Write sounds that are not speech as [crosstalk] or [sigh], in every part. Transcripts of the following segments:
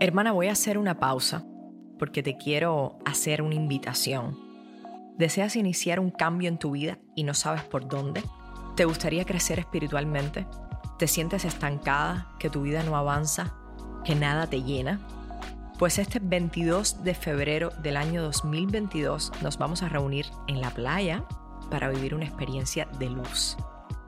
Hermana, voy a hacer una pausa porque te quiero hacer una invitación. ¿Deseas iniciar un cambio en tu vida y no sabes por dónde? ¿Te gustaría crecer espiritualmente? ¿Te sientes estancada, que tu vida no avanza, que nada te llena? Pues este 22 de febrero del año 2022 nos vamos a reunir en la playa para vivir una experiencia de luz.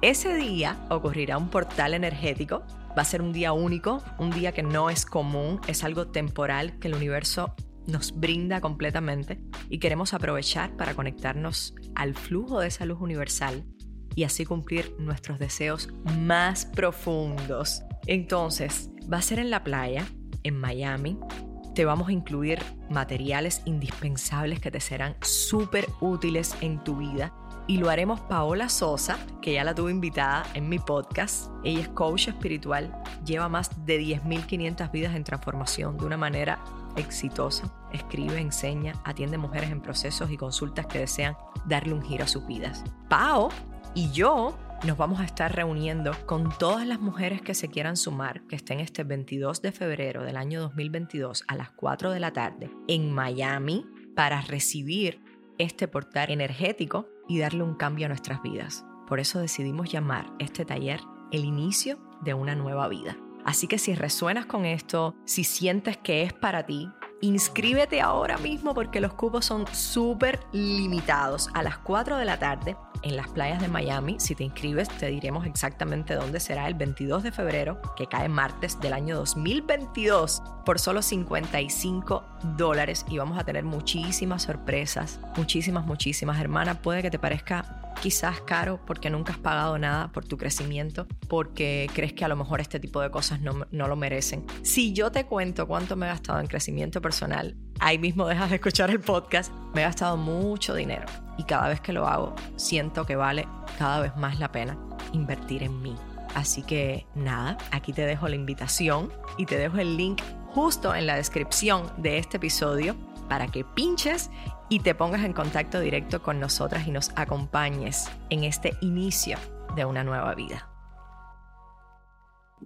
Ese día ocurrirá un portal energético Va a ser un día único, un día que no es común, es algo temporal que el universo nos brinda completamente y queremos aprovechar para conectarnos al flujo de esa luz universal y así cumplir nuestros deseos más profundos. Entonces, va a ser en la playa, en Miami. Te vamos a incluir materiales indispensables que te serán súper útiles en tu vida y lo haremos Paola Sosa, que ya la tuve invitada en mi podcast. Ella es coach espiritual, lleva más de 10.500 vidas en transformación de una manera exitosa. Escribe, enseña, atiende mujeres en procesos y consultas que desean darle un giro a sus vidas. Pao y yo nos vamos a estar reuniendo con todas las mujeres que se quieran sumar, que estén este 22 de febrero del año 2022 a las 4 de la tarde en Miami para recibir este portal energético y darle un cambio a nuestras vidas. Por eso decidimos llamar este taller el inicio de una nueva vida. Así que si resuenas con esto, si sientes que es para ti, inscríbete ahora mismo porque los cupos son súper limitados. A las 4 de la tarde en las playas de Miami. Si te inscribes, te diremos exactamente dónde será el 22 de febrero, que cae martes del año 2022, por solo 55 dólares. Y vamos a tener muchísimas sorpresas, muchísimas, muchísimas. Hermana, puede que te parezca quizás caro porque nunca has pagado nada por tu crecimiento, porque crees que a lo mejor este tipo de cosas no, no lo merecen. Si yo te cuento cuánto me he gastado en crecimiento personal, ahí mismo dejas de escuchar el podcast, me he gastado mucho dinero y cada vez que lo hago siento que vale cada vez más la pena invertir en mí. Así que nada, aquí te dejo la invitación y te dejo el link justo en la descripción de este episodio para que pinches y te pongas en contacto directo con nosotras y nos acompañes en este inicio de una nueva vida.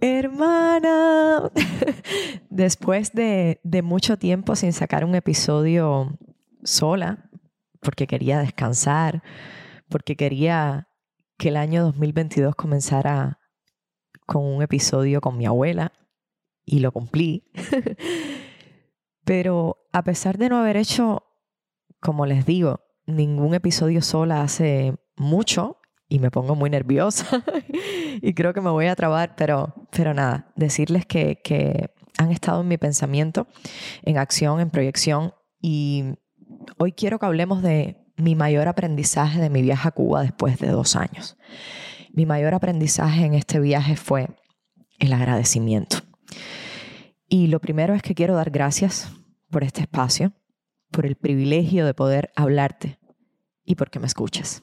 Hermana, [laughs] después de, de mucho tiempo sin sacar un episodio sola, porque quería descansar, porque quería que el año 2022 comenzara con un episodio con mi abuela y lo cumplí. [laughs] Pero a pesar de no haber hecho, como les digo, ningún episodio sola hace mucho y me pongo muy nerviosa [laughs] y creo que me voy a trabar, pero, pero nada, decirles que, que han estado en mi pensamiento, en acción, en proyección y hoy quiero que hablemos de mi mayor aprendizaje de mi viaje a Cuba después de dos años. Mi mayor aprendizaje en este viaje fue el agradecimiento. Y lo primero es que quiero dar gracias por este espacio, por el privilegio de poder hablarte y porque me escuchas.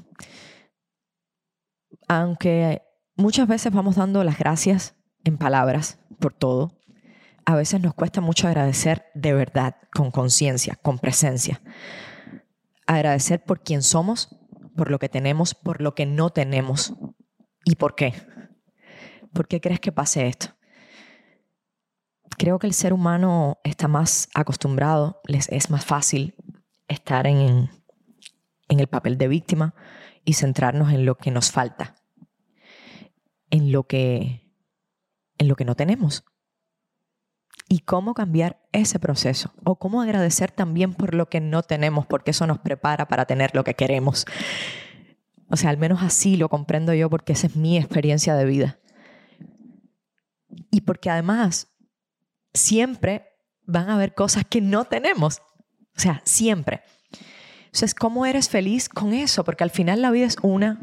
Aunque muchas veces vamos dando las gracias en palabras por todo, a veces nos cuesta mucho agradecer de verdad, con conciencia, con presencia. Agradecer por quien somos, por lo que tenemos, por lo que no tenemos. ¿Y por qué? ¿Por qué crees que pase esto? Creo que el ser humano está más acostumbrado, es más fácil estar en el papel de víctima y centrarnos en lo que nos falta, en lo que, en lo que no tenemos. Y cómo cambiar ese proceso. O cómo agradecer también por lo que no tenemos, porque eso nos prepara para tener lo que queremos. O sea, al menos así lo comprendo yo porque esa es mi experiencia de vida. Y porque además siempre van a haber cosas que no tenemos. O sea, siempre. Entonces, ¿cómo eres feliz con eso? Porque al final la vida es una,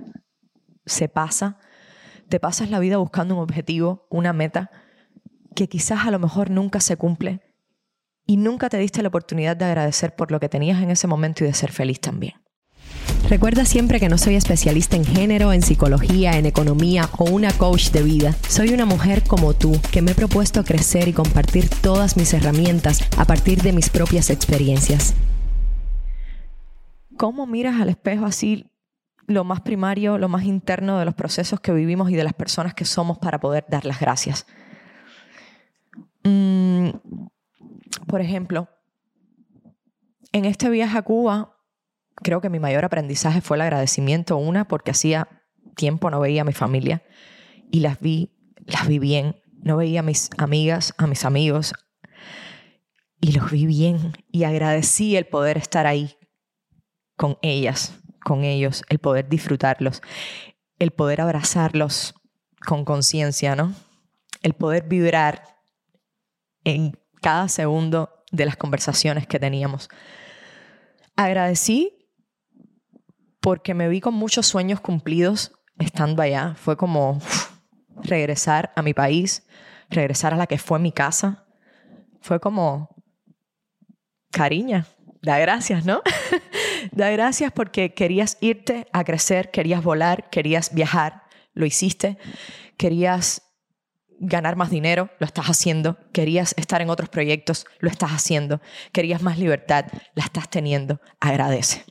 se pasa, te pasas la vida buscando un objetivo, una meta, que quizás a lo mejor nunca se cumple y nunca te diste la oportunidad de agradecer por lo que tenías en ese momento y de ser feliz también. Recuerda siempre que no soy especialista en género, en psicología, en economía o una coach de vida. Soy una mujer como tú que me he propuesto crecer y compartir todas mis herramientas a partir de mis propias experiencias. ¿Cómo miras al espejo así lo más primario, lo más interno de los procesos que vivimos y de las personas que somos para poder dar las gracias? Mm, por ejemplo, en este viaje a Cuba creo que mi mayor aprendizaje fue el agradecimiento. Una, porque hacía tiempo no veía a mi familia y las vi, las vi bien. No veía a mis amigas, a mis amigos y los vi bien y agradecí el poder estar ahí con ellas, con ellos, el poder disfrutarlos, el poder abrazarlos con conciencia, ¿no? El poder vibrar en cada segundo de las conversaciones que teníamos. Agradecí porque me vi con muchos sueños cumplidos estando allá. Fue como regresar a mi país, regresar a la que fue mi casa. Fue como, cariña, da gracias, ¿no? [laughs] da gracias porque querías irte a crecer, querías volar, querías viajar, lo hiciste, querías ganar más dinero, lo estás haciendo, querías estar en otros proyectos, lo estás haciendo, querías más libertad, la estás teniendo, agradece.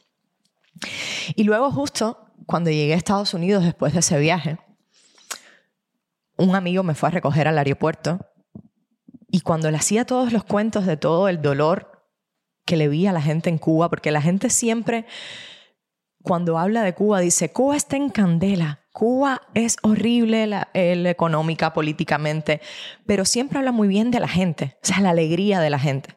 Y luego justo cuando llegué a Estados Unidos después de ese viaje, un amigo me fue a recoger al aeropuerto y cuando le hacía todos los cuentos de todo el dolor que le vi a la gente en Cuba, porque la gente siempre, cuando habla de Cuba, dice, Cuba está en candela, Cuba es horrible la, económica, políticamente, pero siempre habla muy bien de la gente, o sea, la alegría de la gente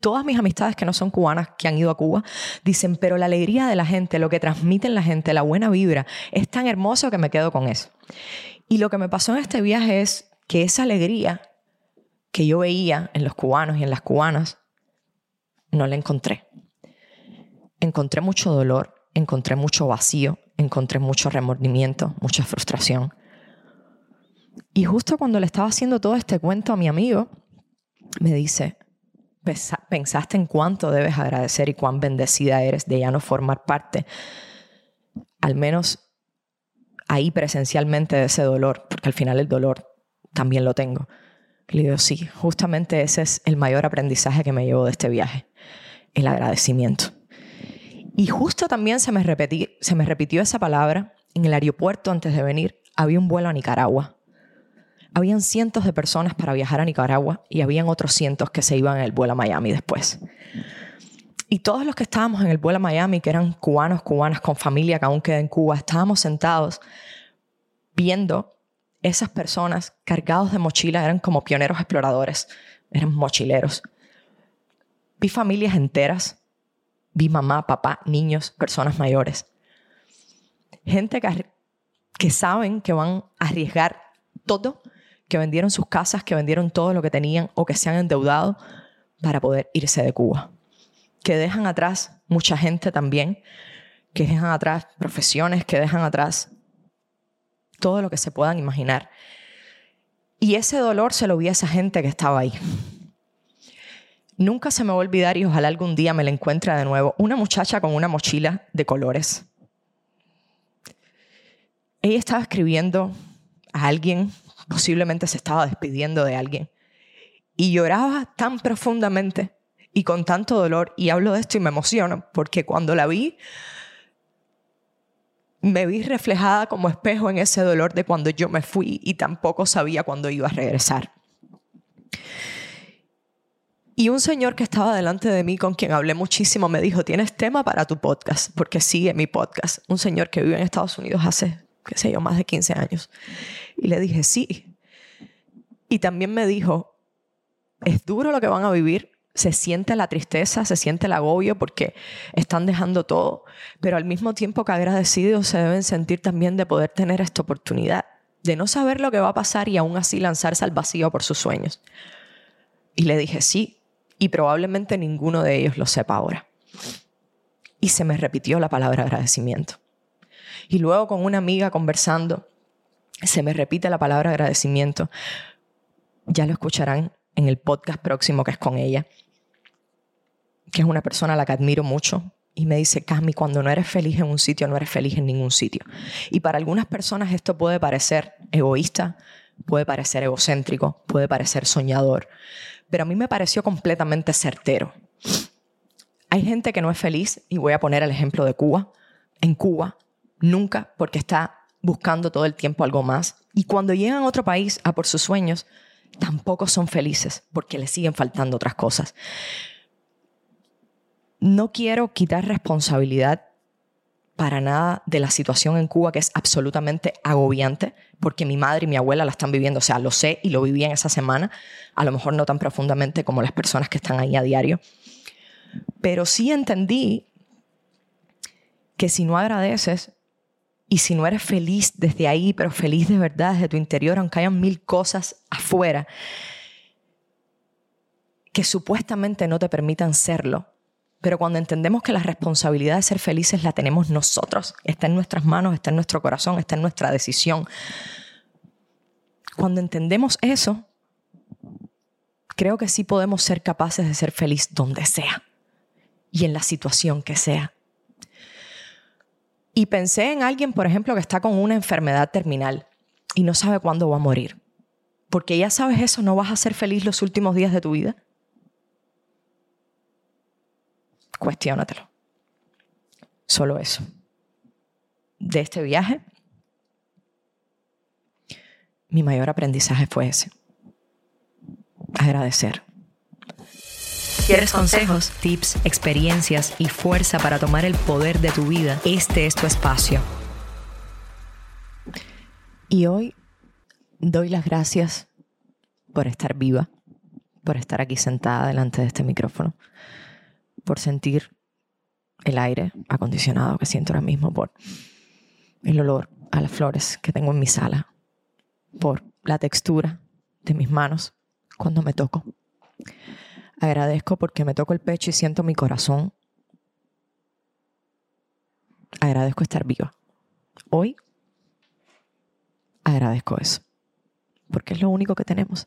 todas mis amistades que no son cubanas, que han ido a Cuba, dicen, pero la alegría de la gente, lo que transmiten la gente, la buena vibra, es tan hermoso que me quedo con eso. Y lo que me pasó en este viaje es que esa alegría que yo veía en los cubanos y en las cubanas, no la encontré. Encontré mucho dolor, encontré mucho vacío, encontré mucho remordimiento, mucha frustración. Y justo cuando le estaba haciendo todo este cuento a mi amigo, me dice, pensaste en cuánto debes agradecer y cuán bendecida eres de ya no formar parte, al menos ahí presencialmente de ese dolor, porque al final el dolor también lo tengo. le digo, sí, justamente ese es el mayor aprendizaje que me llevo de este viaje, el agradecimiento. Y justo también se me, se me repitió esa palabra en el aeropuerto antes de venir. Había un vuelo a Nicaragua habían cientos de personas para viajar a Nicaragua y habían otros cientos que se iban en el vuelo a Miami después. Y todos los que estábamos en el vuelo a Miami, que eran cubanos, cubanas con familia que aún queda en Cuba, estábamos sentados viendo esas personas cargados de mochilas, eran como pioneros exploradores, eran mochileros. Vi familias enteras, vi mamá, papá, niños, personas mayores. Gente que, que saben que van a arriesgar todo que vendieron sus casas, que vendieron todo lo que tenían o que se han endeudado para poder irse de Cuba. Que dejan atrás mucha gente también, que dejan atrás profesiones, que dejan atrás todo lo que se puedan imaginar. Y ese dolor se lo vi a esa gente que estaba ahí. Nunca se me va a olvidar y ojalá algún día me la encuentre de nuevo. Una muchacha con una mochila de colores. Ella estaba escribiendo a alguien posiblemente se estaba despidiendo de alguien. Y lloraba tan profundamente y con tanto dolor, y hablo de esto y me emociono, porque cuando la vi, me vi reflejada como espejo en ese dolor de cuando yo me fui y tampoco sabía cuándo iba a regresar. Y un señor que estaba delante de mí, con quien hablé muchísimo, me dijo, tienes tema para tu podcast, porque sigue mi podcast. Un señor que vive en Estados Unidos hace, qué sé yo, más de 15 años. Y le dije, sí. Y también me dijo, es duro lo que van a vivir, se siente la tristeza, se siente el agobio porque están dejando todo, pero al mismo tiempo que agradecidos se deben sentir también de poder tener esta oportunidad, de no saber lo que va a pasar y aún así lanzarse al vacío por sus sueños. Y le dije, sí, y probablemente ninguno de ellos lo sepa ahora. Y se me repitió la palabra agradecimiento. Y luego con una amiga conversando, se me repite la palabra agradecimiento. Ya lo escucharán en el podcast próximo que es con ella. que es una persona a la que admiro mucho, y me dice, Cami, cuando no eres feliz en un sitio, no eres feliz en ningún sitio. Y para algunas personas esto puede parecer egoísta, puede parecer egocéntrico, puede parecer soñador, pero a mí me pareció completamente certero. Hay gente que no es feliz, y voy a poner el ejemplo de Cuba. En Cuba, nunca, porque está buscando todo el tiempo algo más. Y cuando llegan a otro país a por sus sueños, tampoco son felices, porque les siguen faltando otras cosas. No quiero quitar responsabilidad para nada de la situación en Cuba, que es absolutamente agobiante, porque mi madre y mi abuela la están viviendo, o sea, lo sé y lo viví en esa semana, a lo mejor no tan profundamente como las personas que están ahí a diario, pero sí entendí que si no agradeces y si no eres feliz desde ahí, pero feliz de verdad desde tu interior, aunque hayan mil cosas afuera que supuestamente no te permitan serlo, pero cuando entendemos que la responsabilidad de ser felices la tenemos nosotros, está en nuestras manos, está en nuestro corazón, está en nuestra decisión. Cuando entendemos eso, creo que sí podemos ser capaces de ser feliz donde sea y en la situación que sea. Y pensé en alguien, por ejemplo, que está con una enfermedad terminal y no sabe cuándo va a morir. Porque ya sabes eso, no vas a ser feliz los últimos días de tu vida. Cuestiónatelo. Solo eso. De este viaje, mi mayor aprendizaje fue ese. Agradecer. ¿Quieres consejos, tips, experiencias y fuerza para tomar el poder de tu vida? Este es tu espacio. Y hoy doy las gracias por estar viva, por estar aquí sentada delante de este micrófono, por sentir el aire acondicionado que siento ahora mismo, por el olor a las flores que tengo en mi sala, por la textura de mis manos cuando me toco. Agradezco porque me toco el pecho y siento mi corazón. Agradezco estar viva. Hoy agradezco eso, porque es lo único que tenemos.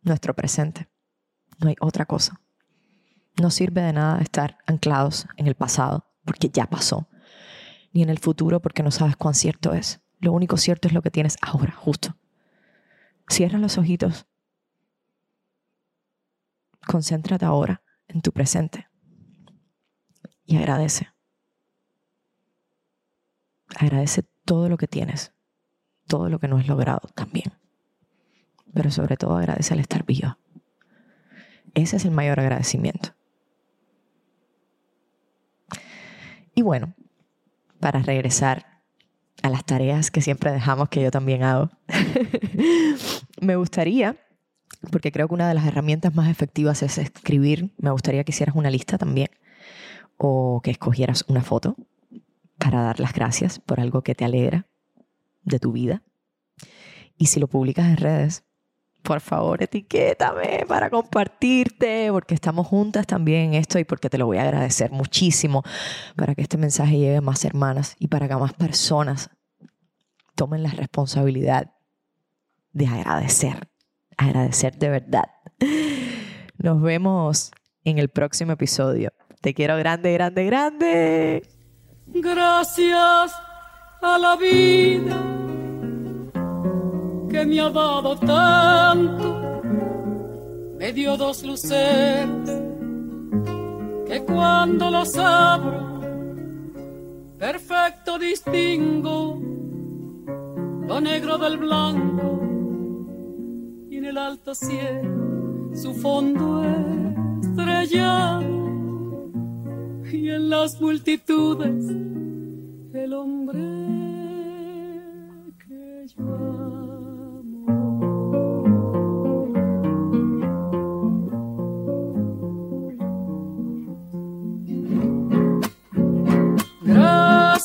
Nuestro presente. No hay otra cosa. No sirve de nada estar anclados en el pasado, porque ya pasó, ni en el futuro, porque no sabes cuán cierto es. Lo único cierto es lo que tienes ahora, justo. Cierra los ojitos. Concéntrate ahora en tu presente y agradece. Agradece todo lo que tienes, todo lo que no has logrado también. Pero sobre todo agradece al estar vivo. Ese es el mayor agradecimiento. Y bueno, para regresar a las tareas que siempre dejamos, que yo también hago, [laughs] me gustaría, porque creo que una de las herramientas más efectivas es escribir, me gustaría que hicieras una lista también, o que escogieras una foto para dar las gracias por algo que te alegra de tu vida. Y si lo publicas en redes, por favor, etiquétame para compartirte, porque estamos juntas también en esto y porque te lo voy a agradecer muchísimo para que este mensaje llegue a más hermanas y para que más personas tomen la responsabilidad de agradecer, agradecer de verdad. Nos vemos en el próximo episodio. Te quiero grande, grande, grande. Gracias a la vida que me ha dado tanto, me dio dos luces que cuando los abro, perfecto distingo lo negro del blanco y en el alto cielo su fondo estrellado y en las multitudes el hombre que yo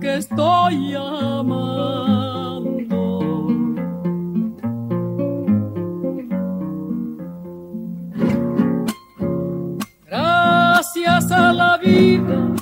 que estoy amando. Gracias a la vida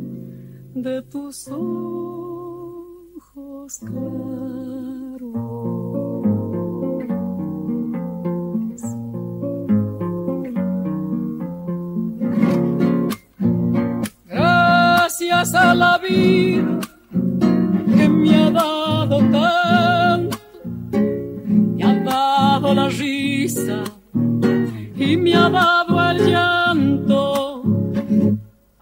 de tus ojos Gracias a la vida que me ha dado tanto, me ha dado la risa y me ha dado el llanto.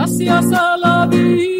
Gracias a la vida